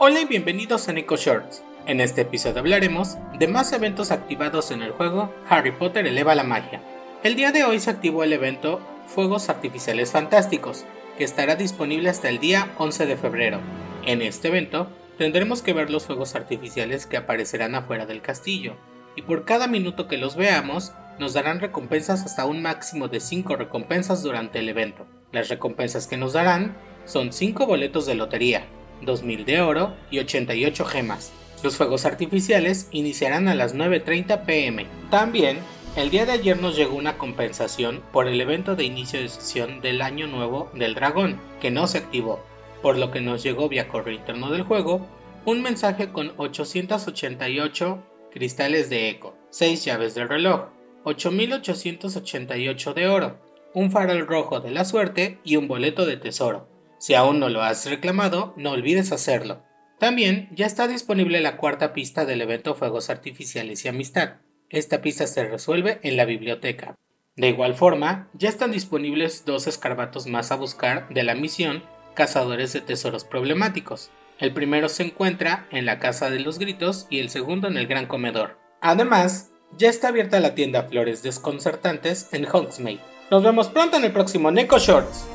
Hola y bienvenidos a Nico Shorts. En este episodio hablaremos de más eventos activados en el juego Harry Potter eleva la magia. El día de hoy se activó el evento Fuegos Artificiales Fantásticos, que estará disponible hasta el día 11 de febrero. En este evento tendremos que ver los fuegos artificiales que aparecerán afuera del castillo, y por cada minuto que los veamos nos darán recompensas hasta un máximo de 5 recompensas durante el evento. Las recompensas que nos darán son 5 boletos de lotería, 2000 de oro y 88 gemas. Los fuegos artificiales iniciarán a las 9.30 pm. También, el día de ayer nos llegó una compensación por el evento de inicio de sesión del Año Nuevo del Dragón, que no se activó, por lo que nos llegó vía correo interno del juego un mensaje con 888 cristales de eco, 6 llaves del reloj, 8888 de oro, un farol rojo de la suerte y un boleto de tesoro. Si aún no lo has reclamado, no olvides hacerlo. También ya está disponible la cuarta pista del evento Fuegos Artificiales y Amistad. Esta pista se resuelve en la biblioteca. De igual forma, ya están disponibles dos escarbatos más a buscar de la misión Cazadores de Tesoros Problemáticos. El primero se encuentra en la Casa de los Gritos y el segundo en el Gran Comedor. Además, ya está abierta la tienda Flores Desconcertantes en Hogsmeade. Nos vemos pronto en el próximo Neko Shorts.